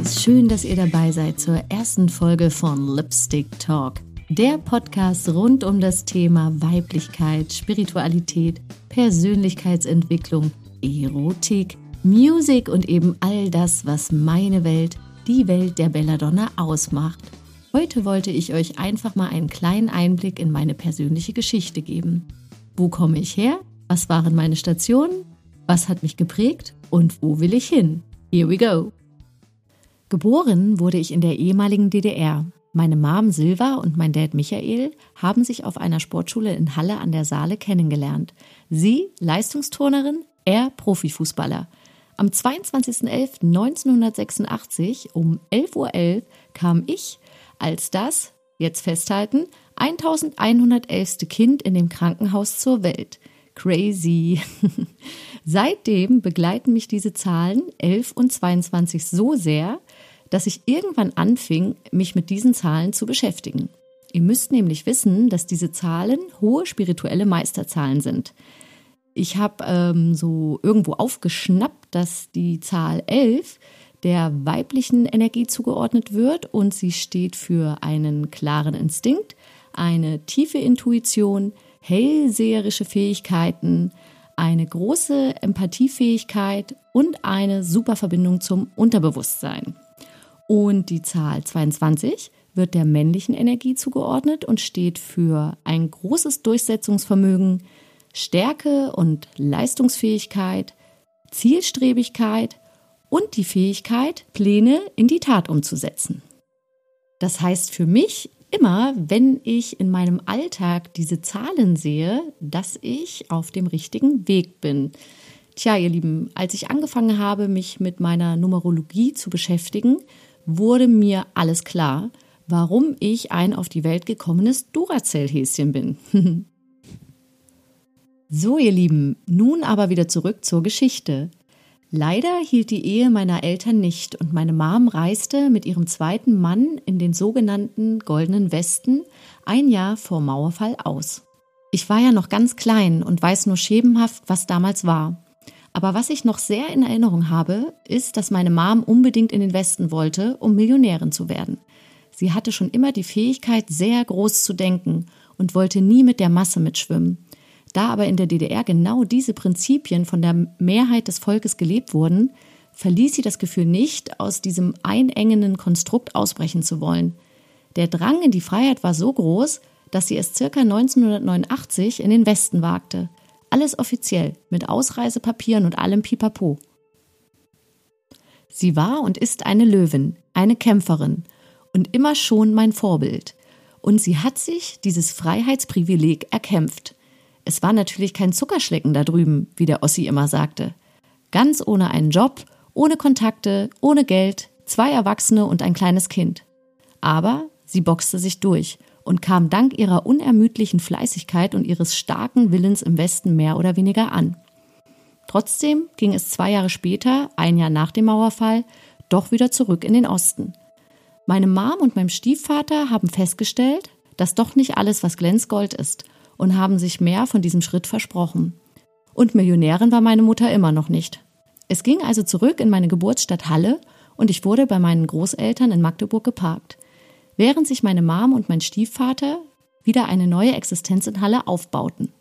Ladies, schön, dass ihr dabei seid zur ersten Folge von Lipstick Talk, der Podcast rund um das Thema Weiblichkeit, Spiritualität, Persönlichkeitsentwicklung, Erotik, Musik und eben all das, was meine Welt, die Welt der Belladonna ausmacht. Heute wollte ich euch einfach mal einen kleinen Einblick in meine persönliche Geschichte geben. Wo komme ich her? Was waren meine Stationen? Was hat mich geprägt? Und wo will ich hin? Here we go! Geboren wurde ich in der ehemaligen DDR. Meine Mom Silva und mein Dad Michael haben sich auf einer Sportschule in Halle an der Saale kennengelernt. Sie Leistungsturnerin, er Profifußballer. Am 22.11.1986 um 11.11 Uhr .11 kam ich als das, jetzt festhalten, 1111. Kind in dem Krankenhaus zur Welt. Crazy. Seitdem begleiten mich diese Zahlen 11 und 22 so sehr, dass ich irgendwann anfing, mich mit diesen Zahlen zu beschäftigen. Ihr müsst nämlich wissen, dass diese Zahlen hohe spirituelle Meisterzahlen sind. Ich habe ähm, so irgendwo aufgeschnappt, dass die Zahl 11 der weiblichen Energie zugeordnet wird und sie steht für einen klaren Instinkt, eine tiefe Intuition, hellseherische Fähigkeiten, eine große Empathiefähigkeit und eine super Verbindung zum Unterbewusstsein. Und die Zahl 22 wird der männlichen Energie zugeordnet und steht für ein großes Durchsetzungsvermögen, Stärke und Leistungsfähigkeit, Zielstrebigkeit und die Fähigkeit, Pläne in die Tat umzusetzen. Das heißt für mich immer, wenn ich in meinem Alltag diese Zahlen sehe, dass ich auf dem richtigen Weg bin. Tja, ihr Lieben, als ich angefangen habe, mich mit meiner Numerologie zu beschäftigen, wurde mir alles klar, warum ich ein auf die Welt gekommenes Duracell-Häschen bin. so, ihr Lieben, nun aber wieder zurück zur Geschichte. Leider hielt die Ehe meiner Eltern nicht und meine Mom reiste mit ihrem zweiten Mann in den sogenannten Goldenen Westen ein Jahr vor Mauerfall aus. Ich war ja noch ganz klein und weiß nur schemenhaft, was damals war. Aber was ich noch sehr in Erinnerung habe, ist, dass meine Mom unbedingt in den Westen wollte, um Millionärin zu werden. Sie hatte schon immer die Fähigkeit, sehr groß zu denken und wollte nie mit der Masse mitschwimmen. Da aber in der DDR genau diese Prinzipien von der Mehrheit des Volkes gelebt wurden, verließ sie das Gefühl nicht, aus diesem einengenden Konstrukt ausbrechen zu wollen. Der Drang in die Freiheit war so groß, dass sie es circa 1989 in den Westen wagte. Alles offiziell, mit Ausreisepapieren und allem Pipapo. Sie war und ist eine Löwin, eine Kämpferin und immer schon mein Vorbild. Und sie hat sich dieses Freiheitsprivileg erkämpft. Es war natürlich kein Zuckerschlecken da drüben, wie der Ossi immer sagte. Ganz ohne einen Job, ohne Kontakte, ohne Geld, zwei Erwachsene und ein kleines Kind. Aber sie boxte sich durch und kam dank ihrer unermüdlichen Fleißigkeit und ihres starken Willens im Westen mehr oder weniger an. Trotzdem ging es zwei Jahre später, ein Jahr nach dem Mauerfall, doch wieder zurück in den Osten. Meine Mom und mein Stiefvater haben festgestellt, dass doch nicht alles, was Glänzgold ist, und haben sich mehr von diesem Schritt versprochen. Und Millionärin war meine Mutter immer noch nicht. Es ging also zurück in meine Geburtsstadt Halle und ich wurde bei meinen Großeltern in Magdeburg geparkt während sich meine Mom und mein Stiefvater wieder eine neue Existenz in Halle aufbauten.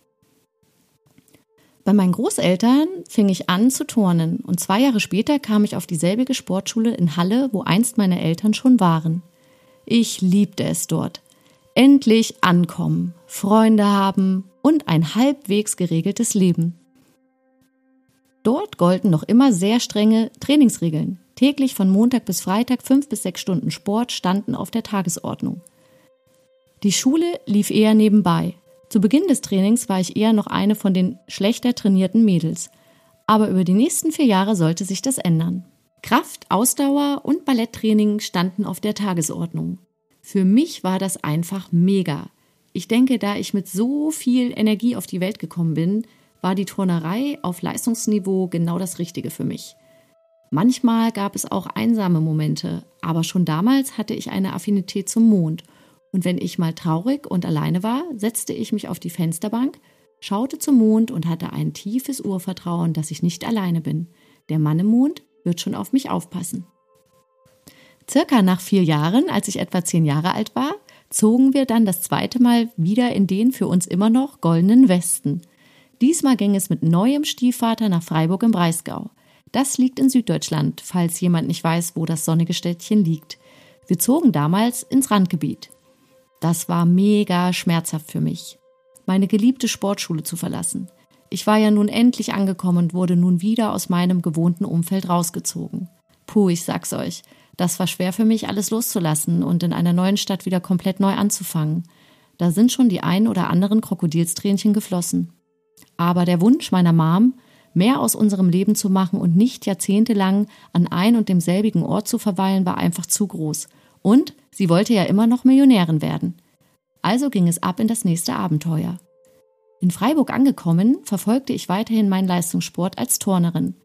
Bei meinen Großeltern fing ich an zu turnen und zwei Jahre später kam ich auf dieselbige Sportschule in Halle, wo einst meine Eltern schon waren. Ich liebte es dort. Endlich ankommen, Freunde haben und ein halbwegs geregeltes Leben. Dort golden noch immer sehr strenge Trainingsregeln. Täglich von Montag bis Freitag fünf bis sechs Stunden Sport standen auf der Tagesordnung. Die Schule lief eher nebenbei. Zu Beginn des Trainings war ich eher noch eine von den schlechter trainierten Mädels. Aber über die nächsten vier Jahre sollte sich das ändern. Kraft, Ausdauer und Balletttraining standen auf der Tagesordnung. Für mich war das einfach mega. Ich denke, da ich mit so viel Energie auf die Welt gekommen bin, war die Turnerei auf Leistungsniveau genau das Richtige für mich. Manchmal gab es auch einsame Momente, aber schon damals hatte ich eine Affinität zum Mond. Und wenn ich mal traurig und alleine war, setzte ich mich auf die Fensterbank, schaute zum Mond und hatte ein tiefes Urvertrauen, dass ich nicht alleine bin. Der Mann im Mond wird schon auf mich aufpassen. Circa nach vier Jahren, als ich etwa zehn Jahre alt war, zogen wir dann das zweite Mal wieder in den für uns immer noch goldenen Westen. Diesmal ging es mit neuem Stiefvater nach Freiburg im Breisgau. Das liegt in Süddeutschland, falls jemand nicht weiß, wo das sonnige Städtchen liegt. Wir zogen damals ins Randgebiet. Das war mega schmerzhaft für mich, meine geliebte Sportschule zu verlassen. Ich war ja nun endlich angekommen und wurde nun wieder aus meinem gewohnten Umfeld rausgezogen. Puh, ich sag's euch, das war schwer für mich, alles loszulassen und in einer neuen Stadt wieder komplett neu anzufangen. Da sind schon die ein oder anderen Krokodilstränchen geflossen. Aber der Wunsch meiner Mom, mehr aus unserem Leben zu machen und nicht jahrzehntelang an ein und demselbigen Ort zu verweilen, war einfach zu groß. Und sie wollte ja immer noch Millionärin werden. Also ging es ab in das nächste Abenteuer. In Freiburg angekommen, verfolgte ich weiterhin meinen Leistungssport als Turnerin.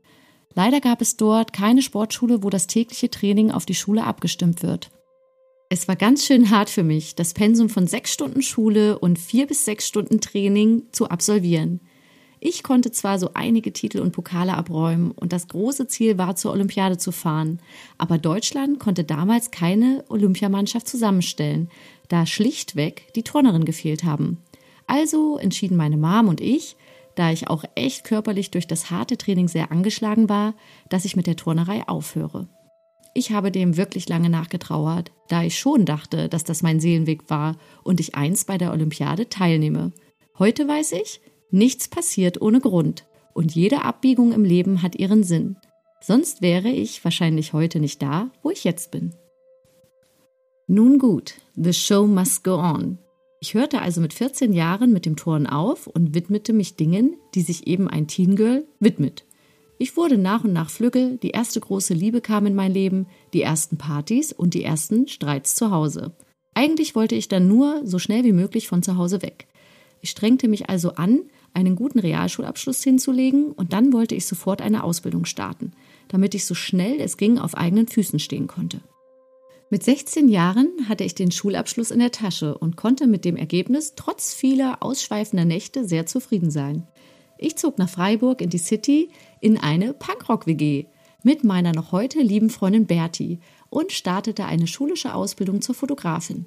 Leider gab es dort keine Sportschule, wo das tägliche Training auf die Schule abgestimmt wird. Es war ganz schön hart für mich, das Pensum von sechs Stunden Schule und vier bis sechs Stunden Training zu absolvieren. Ich konnte zwar so einige Titel und Pokale abräumen und das große Ziel war, zur Olympiade zu fahren, aber Deutschland konnte damals keine Olympiamannschaft zusammenstellen, da schlichtweg die Turnerin gefehlt haben. Also entschieden meine Mom und ich, da ich auch echt körperlich durch das harte Training sehr angeschlagen war, dass ich mit der Turnerei aufhöre. Ich habe dem wirklich lange nachgetrauert, da ich schon dachte, dass das mein Seelenweg war und ich einst bei der Olympiade teilnehme. Heute weiß ich, Nichts passiert ohne Grund und jede Abbiegung im Leben hat ihren Sinn. Sonst wäre ich wahrscheinlich heute nicht da, wo ich jetzt bin. Nun gut, the show must go on. Ich hörte also mit 14 Jahren mit dem Turnen auf und widmete mich Dingen, die sich eben ein Teen Girl widmet. Ich wurde nach und nach flügge, die erste große Liebe kam in mein Leben, die ersten Partys und die ersten Streits zu Hause. Eigentlich wollte ich dann nur so schnell wie möglich von zu Hause weg. Ich strengte mich also an, einen guten Realschulabschluss hinzulegen und dann wollte ich sofort eine Ausbildung starten, damit ich so schnell es ging auf eigenen Füßen stehen konnte. Mit 16 Jahren hatte ich den Schulabschluss in der Tasche und konnte mit dem Ergebnis trotz vieler ausschweifender Nächte sehr zufrieden sein. Ich zog nach Freiburg in die City in eine Punkrock-WG mit meiner noch heute lieben Freundin Bertie und startete eine schulische Ausbildung zur Fotografin.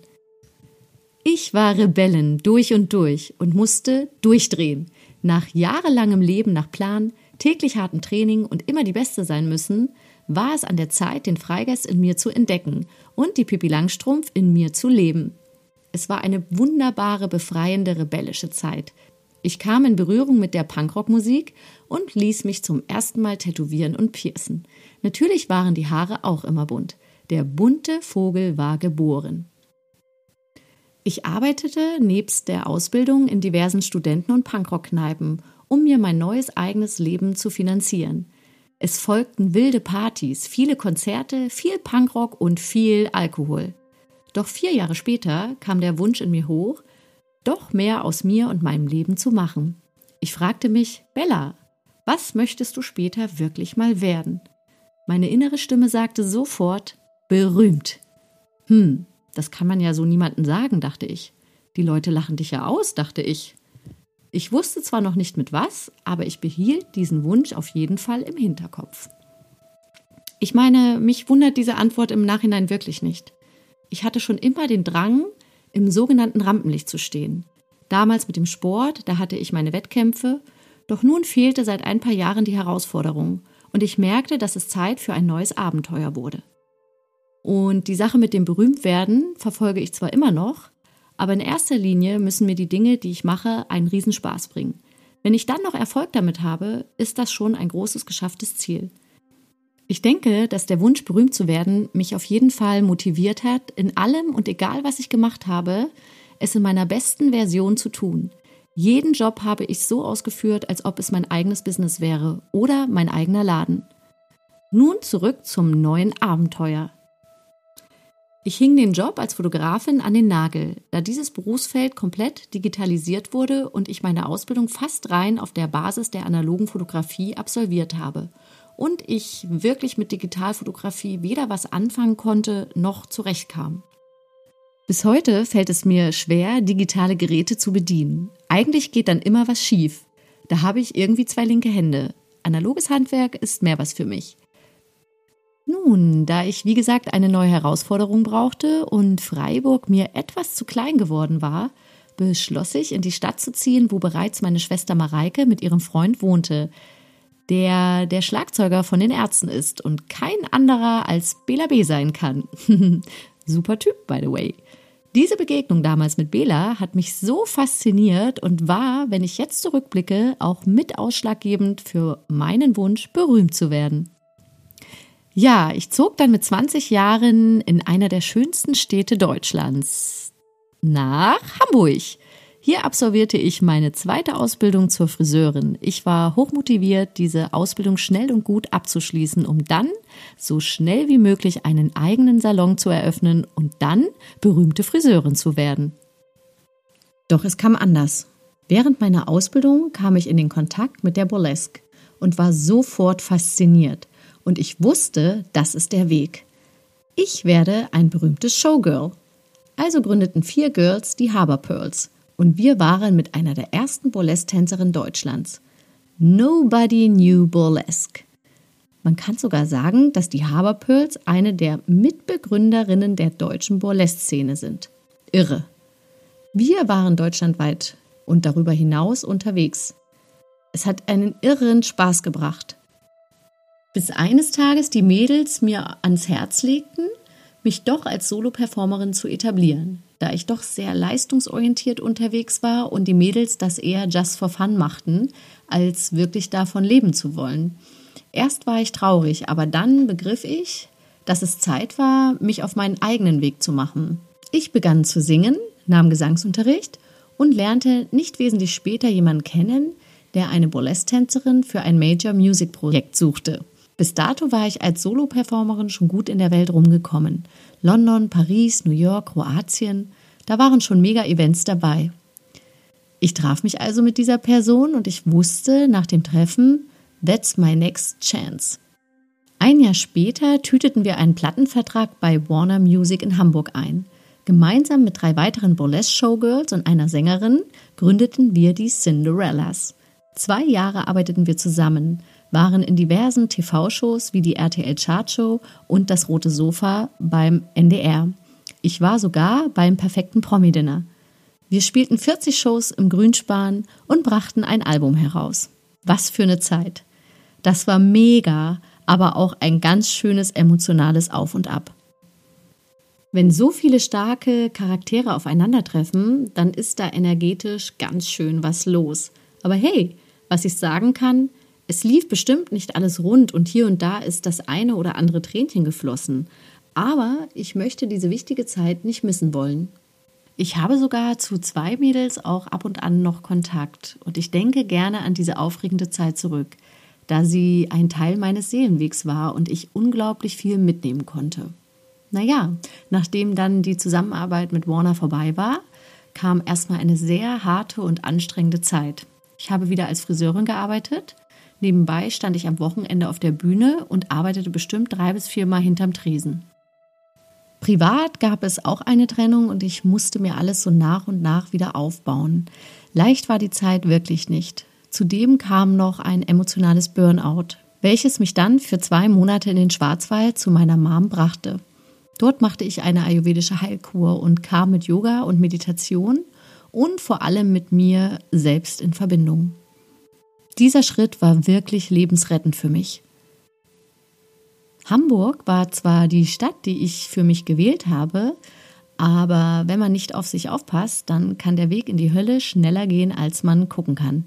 Ich war Rebellen durch und durch und musste durchdrehen. Nach jahrelangem Leben nach Plan, täglich hartem Training und immer die Beste sein müssen, war es an der Zeit, den Freigeist in mir zu entdecken und die Pippi Langstrumpf in mir zu leben. Es war eine wunderbare, befreiende, rebellische Zeit. Ich kam in Berührung mit der Punkrockmusik und ließ mich zum ersten Mal tätowieren und piercen. Natürlich waren die Haare auch immer bunt. Der bunte Vogel war geboren. Ich arbeitete nebst der Ausbildung in diversen Studenten- und Punkrock-Kneipen, um mir mein neues eigenes Leben zu finanzieren. Es folgten wilde Partys, viele Konzerte, viel Punkrock und viel Alkohol. Doch vier Jahre später kam der Wunsch in mir hoch, doch mehr aus mir und meinem Leben zu machen. Ich fragte mich, Bella, was möchtest du später wirklich mal werden? Meine innere Stimme sagte sofort, berühmt. Hm, das kann man ja so niemandem sagen, dachte ich. Die Leute lachen dich ja aus, dachte ich. Ich wusste zwar noch nicht mit was, aber ich behielt diesen Wunsch auf jeden Fall im Hinterkopf. Ich meine, mich wundert diese Antwort im Nachhinein wirklich nicht. Ich hatte schon immer den Drang, im sogenannten Rampenlicht zu stehen. Damals mit dem Sport, da hatte ich meine Wettkämpfe, doch nun fehlte seit ein paar Jahren die Herausforderung und ich merkte, dass es Zeit für ein neues Abenteuer wurde. Und die Sache mit dem Berühmtwerden verfolge ich zwar immer noch, aber in erster Linie müssen mir die Dinge, die ich mache, einen Riesenspaß bringen. Wenn ich dann noch Erfolg damit habe, ist das schon ein großes geschafftes Ziel. Ich denke, dass der Wunsch, berühmt zu werden, mich auf jeden Fall motiviert hat, in allem und egal was ich gemacht habe, es in meiner besten Version zu tun. Jeden Job habe ich so ausgeführt, als ob es mein eigenes Business wäre oder mein eigener Laden. Nun zurück zum neuen Abenteuer. Ich hing den Job als Fotografin an den Nagel, da dieses Berufsfeld komplett digitalisiert wurde und ich meine Ausbildung fast rein auf der Basis der analogen Fotografie absolviert habe und ich wirklich mit Digitalfotografie weder was anfangen konnte noch zurechtkam. Bis heute fällt es mir schwer, digitale Geräte zu bedienen. Eigentlich geht dann immer was schief. Da habe ich irgendwie zwei linke Hände. Analoges Handwerk ist mehr was für mich. Nun, da ich wie gesagt eine neue Herausforderung brauchte und Freiburg mir etwas zu klein geworden war, beschloss ich, in die Stadt zu ziehen, wo bereits meine Schwester Mareike mit ihrem Freund wohnte, der der Schlagzeuger von den Ärzten ist und kein anderer als Bela B sein kann. Super Typ, by the way. Diese Begegnung damals mit Bela hat mich so fasziniert und war, wenn ich jetzt zurückblicke, auch mit ausschlaggebend für meinen Wunsch, berühmt zu werden. Ja, ich zog dann mit 20 Jahren in einer der schönsten Städte Deutschlands nach Hamburg. Hier absolvierte ich meine zweite Ausbildung zur Friseurin. Ich war hochmotiviert, diese Ausbildung schnell und gut abzuschließen, um dann so schnell wie möglich einen eigenen Salon zu eröffnen und dann berühmte Friseurin zu werden. Doch es kam anders. Während meiner Ausbildung kam ich in den Kontakt mit der Burlesque und war sofort fasziniert und ich wusste, das ist der Weg. Ich werde ein berühmtes Showgirl. Also gründeten vier Girls die Harbor Pearls und wir waren mit einer der ersten Burlesque-Tänzerinnen Deutschlands. Nobody knew Burlesque. Man kann sogar sagen, dass die Harbor Pearls eine der Mitbegründerinnen der deutschen Burlesque-Szene sind. Irre. Wir waren deutschlandweit und darüber hinaus unterwegs. Es hat einen irren Spaß gebracht bis eines Tages die Mädels mir ans Herz legten, mich doch als Solo-Performerin zu etablieren, da ich doch sehr leistungsorientiert unterwegs war und die Mädels das eher just for fun machten, als wirklich davon leben zu wollen. Erst war ich traurig, aber dann begriff ich, dass es Zeit war, mich auf meinen eigenen Weg zu machen. Ich begann zu singen, nahm Gesangsunterricht und lernte nicht wesentlich später jemanden kennen, der eine Burlesque-Tänzerin für ein Major Music Projekt suchte. Bis dato war ich als Solo-Performerin schon gut in der Welt rumgekommen. London, Paris, New York, Kroatien, da waren schon Mega-Events dabei. Ich traf mich also mit dieser Person und ich wusste nach dem Treffen, that's my next chance. Ein Jahr später tüteten wir einen Plattenvertrag bei Warner Music in Hamburg ein. Gemeinsam mit drei weiteren Burlesque-Showgirls und einer Sängerin gründeten wir die Cinderellas. Zwei Jahre arbeiteten wir zusammen waren in diversen TV-Shows wie die RTL Chartshow und das Rote Sofa beim NDR. Ich war sogar beim perfekten Promi-Dinner. Wir spielten 40 Shows im Grünspan und brachten ein Album heraus. Was für eine Zeit. Das war mega, aber auch ein ganz schönes emotionales Auf und Ab. Wenn so viele starke Charaktere aufeinandertreffen, dann ist da energetisch ganz schön was los. Aber hey, was ich sagen kann, es lief bestimmt nicht alles rund und hier und da ist das eine oder andere Tränchen geflossen. Aber ich möchte diese wichtige Zeit nicht missen wollen. Ich habe sogar zu zwei Mädels auch ab und an noch Kontakt und ich denke gerne an diese aufregende Zeit zurück, da sie ein Teil meines Seelenwegs war und ich unglaublich viel mitnehmen konnte. Naja, nachdem dann die Zusammenarbeit mit Warner vorbei war, kam erstmal eine sehr harte und anstrengende Zeit. Ich habe wieder als Friseurin gearbeitet, Nebenbei stand ich am Wochenende auf der Bühne und arbeitete bestimmt drei bis viermal hinterm Tresen. Privat gab es auch eine Trennung und ich musste mir alles so nach und nach wieder aufbauen. Leicht war die Zeit wirklich nicht. Zudem kam noch ein emotionales Burnout, welches mich dann für zwei Monate in den Schwarzwald zu meiner Mom brachte. Dort machte ich eine ayurvedische Heilkur und kam mit Yoga und Meditation und vor allem mit mir selbst in Verbindung. Dieser Schritt war wirklich lebensrettend für mich. Hamburg war zwar die Stadt, die ich für mich gewählt habe, aber wenn man nicht auf sich aufpasst, dann kann der Weg in die Hölle schneller gehen, als man gucken kann.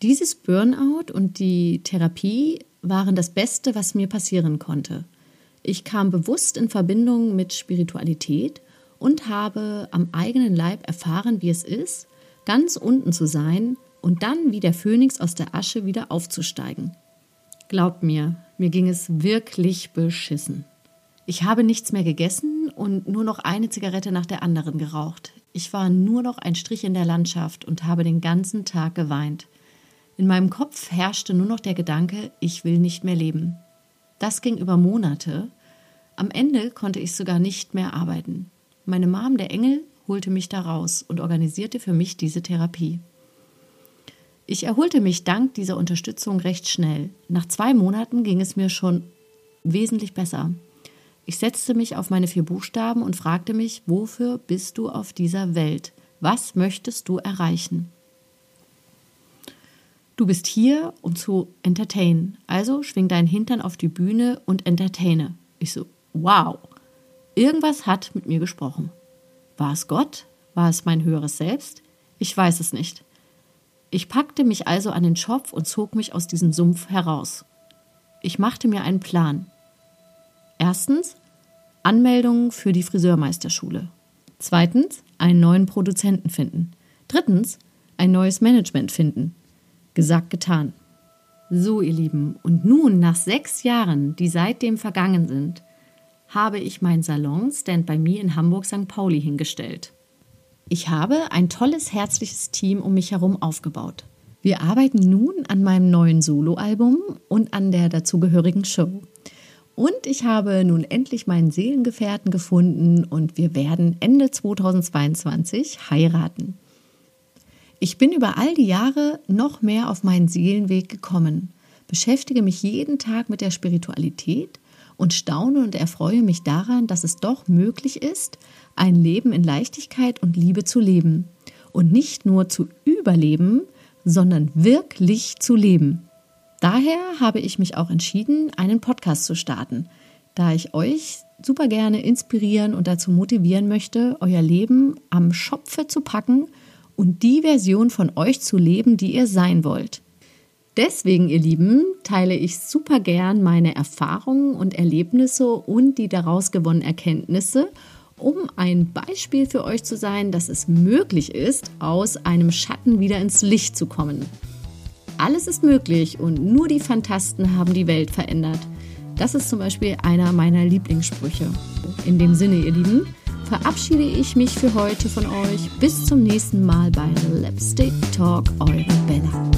Dieses Burnout und die Therapie waren das Beste, was mir passieren konnte. Ich kam bewusst in Verbindung mit Spiritualität und habe am eigenen Leib erfahren, wie es ist, ganz unten zu sein und dann wie der Phönix aus der Asche wieder aufzusteigen. Glaubt mir, mir ging es wirklich beschissen. Ich habe nichts mehr gegessen und nur noch eine Zigarette nach der anderen geraucht. Ich war nur noch ein Strich in der Landschaft und habe den ganzen Tag geweint. In meinem Kopf herrschte nur noch der Gedanke, ich will nicht mehr leben. Das ging über Monate. Am Ende konnte ich sogar nicht mehr arbeiten. Meine Mom, der Engel, holte mich da raus und organisierte für mich diese Therapie. Ich erholte mich dank dieser Unterstützung recht schnell. Nach zwei Monaten ging es mir schon wesentlich besser. Ich setzte mich auf meine vier Buchstaben und fragte mich, wofür bist du auf dieser Welt? Was möchtest du erreichen? Du bist hier, um zu entertainen. Also schwing deinen Hintern auf die Bühne und entertaine. Ich so, wow. Irgendwas hat mit mir gesprochen. War es Gott? War es mein höheres Selbst? Ich weiß es nicht. Ich packte mich also an den Schopf und zog mich aus diesem Sumpf heraus. Ich machte mir einen Plan. Erstens Anmeldungen für die Friseurmeisterschule. Zweitens einen neuen Produzenten finden. Drittens ein neues Management finden. Gesagt, getan. So, ihr Lieben, und nun, nach sechs Jahren, die seitdem vergangen sind, habe ich meinen Salon Stand by Me in Hamburg St. Pauli hingestellt. Ich habe ein tolles, herzliches Team um mich herum aufgebaut. Wir arbeiten nun an meinem neuen Soloalbum und an der dazugehörigen Show. Und ich habe nun endlich meinen Seelengefährten gefunden und wir werden Ende 2022 heiraten. Ich bin über all die Jahre noch mehr auf meinen Seelenweg gekommen, beschäftige mich jeden Tag mit der Spiritualität und staune und erfreue mich daran, dass es doch möglich ist, ein Leben in Leichtigkeit und Liebe zu leben und nicht nur zu überleben, sondern wirklich zu leben. Daher habe ich mich auch entschieden, einen Podcast zu starten, da ich euch super gerne inspirieren und dazu motivieren möchte, euer Leben am Schopfe zu packen und die Version von euch zu leben, die ihr sein wollt. Deswegen, ihr Lieben, teile ich super gern meine Erfahrungen und Erlebnisse und die daraus gewonnenen Erkenntnisse, um ein Beispiel für euch zu sein, dass es möglich ist, aus einem Schatten wieder ins Licht zu kommen. Alles ist möglich und nur die Fantasten haben die Welt verändert. Das ist zum Beispiel einer meiner Lieblingssprüche. In dem Sinne, ihr Lieben, verabschiede ich mich für heute von euch. Bis zum nächsten Mal bei Lipstick Talk, eure Bella.